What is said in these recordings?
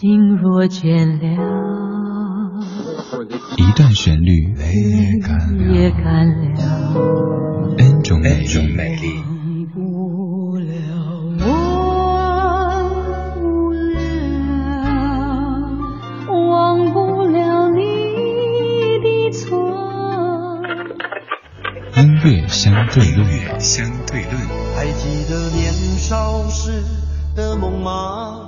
心若倦了，一段旋律，泪也干了，N 种美丽。音乐相对论，相对论。还记得年少时的梦吗？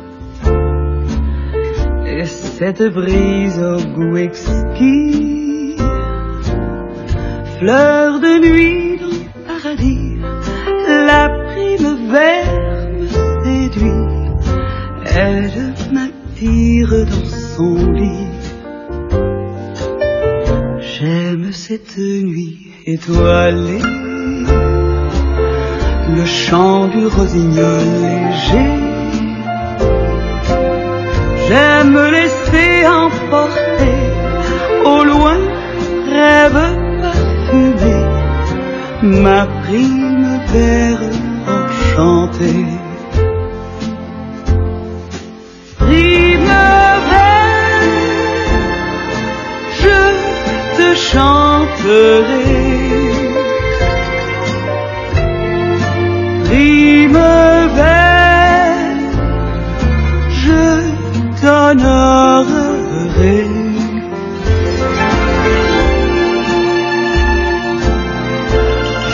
cette brise au goût exquis, fleur de nuit dans le paradis, la primavera me séduit, elle m'attire dans son lit. J'aime cette nuit étoilée le chant du rossignol léger. Me laisser emporter au loin, rêve parfumé, ma primavère enchantée. Primavère, je te chanterai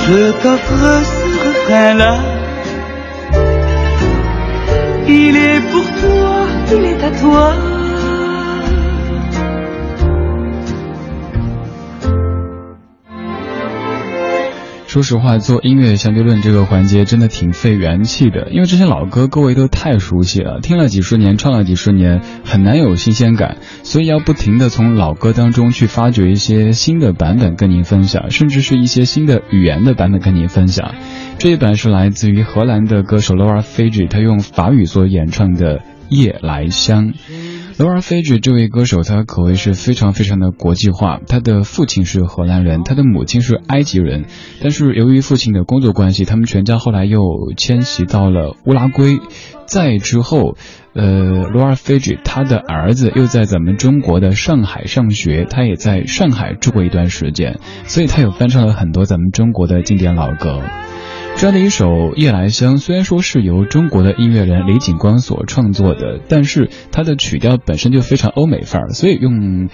Je t'offre ce refrain-là. Il est pour toi, il est à toi. 说实话，做音乐相对论这个环节真的挺费元气的，因为这些老歌各位都太熟悉了，听了几十年，唱了几十年，很难有新鲜感，所以要不停的从老歌当中去发掘一些新的版本跟您分享，甚至是一些新的语言的版本跟您分享。这一版是来自于荷兰的歌手 Laura f a g e 他用法语所演唱的《夜来香》。罗尔菲吉这位歌手，他可谓是非常非常的国际化。他的父亲是荷兰人，他的母亲是埃及人。但是由于父亲的工作关系，他们全家后来又迁徙到了乌拉圭。再之后，呃，罗尔菲吉他的儿子又在咱们中国的上海上学，他也在上海住过一段时间，所以他有翻唱了很多咱们中国的经典老歌。这样的一首《夜来香》，虽然说是由中国的音乐人李景光所创作的，但是它的曲调本身就非常欧美范儿，所以用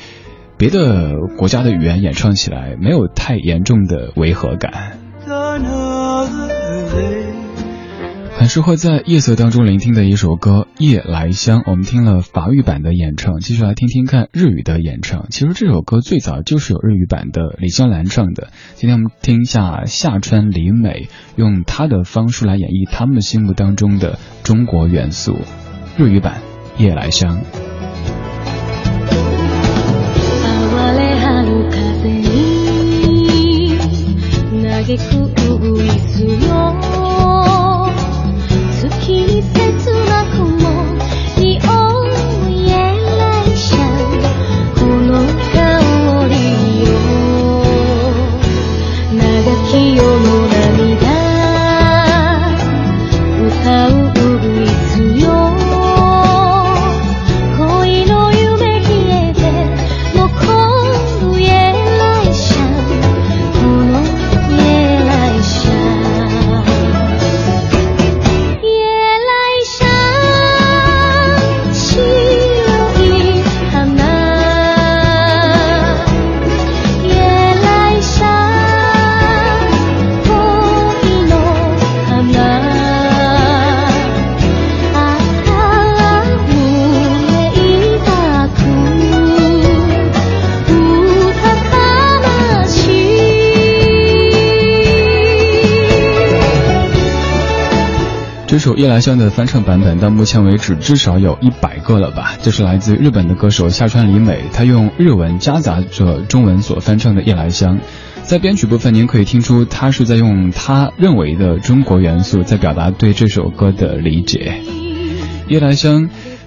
别的国家的语言演唱起来，没有太严重的违和感。很适合在夜色当中聆听的一首歌《夜来香》，我们听了法语版的演唱，继续来听听看日语的演唱。其实这首歌最早就是有日语版的，李香兰唱的。今天我们听一下夏川里美用她的方式来演绎他们心目当中的中国元素，日语版《夜来香》。这首《夜来香》的翻唱版本，到目前为止至少有一百个了吧？这是来自日本的歌手下川里美，她用日文夹杂着中文所翻唱的《夜来香》。在编曲部分，您可以听出她是在用她认为的中国元素，在表达对这首歌的理解。《夜来香》。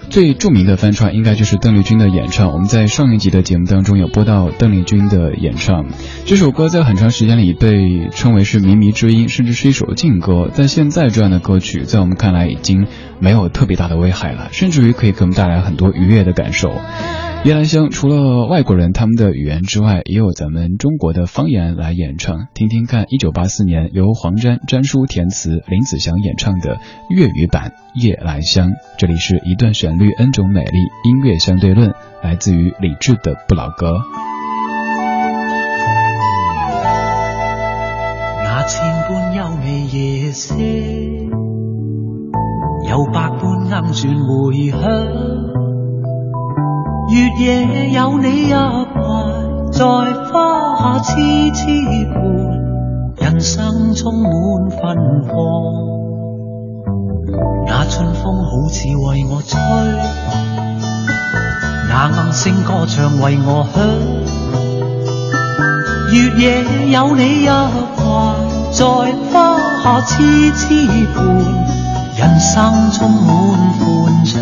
最著名的翻唱应该就是邓丽君的演唱。我们在上一集的节目当中有播到邓丽君的演唱。这首歌在很长时间里被称为是靡靡之音，甚至是一首禁歌。但现在这样的歌曲，在我们看来已经没有特别大的危害了，甚至于可以给我们带来很多愉悦的感受。夜来香除了外国人他们的语言之外，也有咱们中国的方言来演唱，听听看。一九八四年由黄沾、詹书填词，林子祥演唱的粤语版《夜来香》。这里是一段旋律，N 种美丽，音乐相对论，来自于李志的不老歌。那千般优美夜色，有百般暗转回响。月夜有你一怀，在花下痴痴伴，人生充满芬芳。那春风好似为我吹，那暗声歌唱为我响。月夜有你一怀，在花下痴痴伴，人生充满欢畅。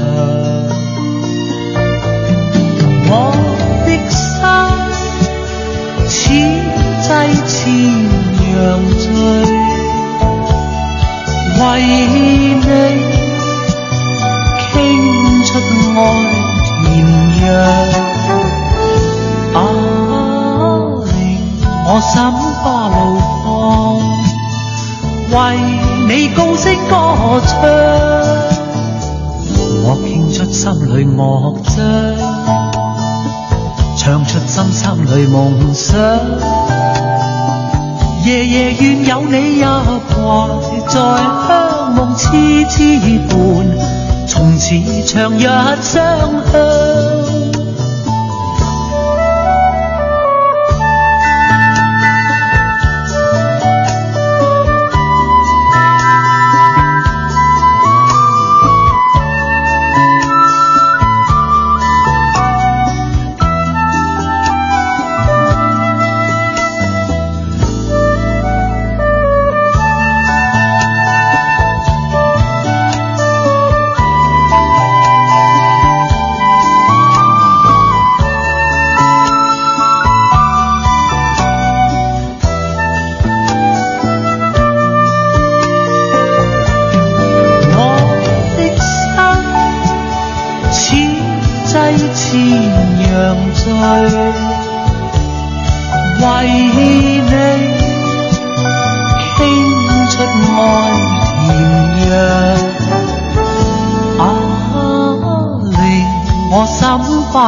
我的心似祭前羊醉，为你倾出爱甜酿。啊，令我心花怒放，为你高声歌唱，我倾出心里乐章。唱出心里梦想，夜夜愿有你一怀，在香梦痴痴伴，从此长日相向。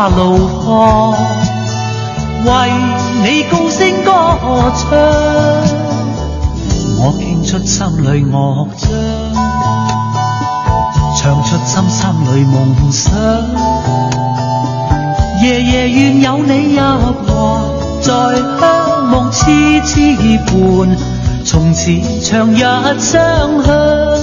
花怒放，为你高声歌唱，我倾出心里乐章，唱出心心里梦想。夜夜愿有你入怀，在香梦痴痴伴，从此长日相向。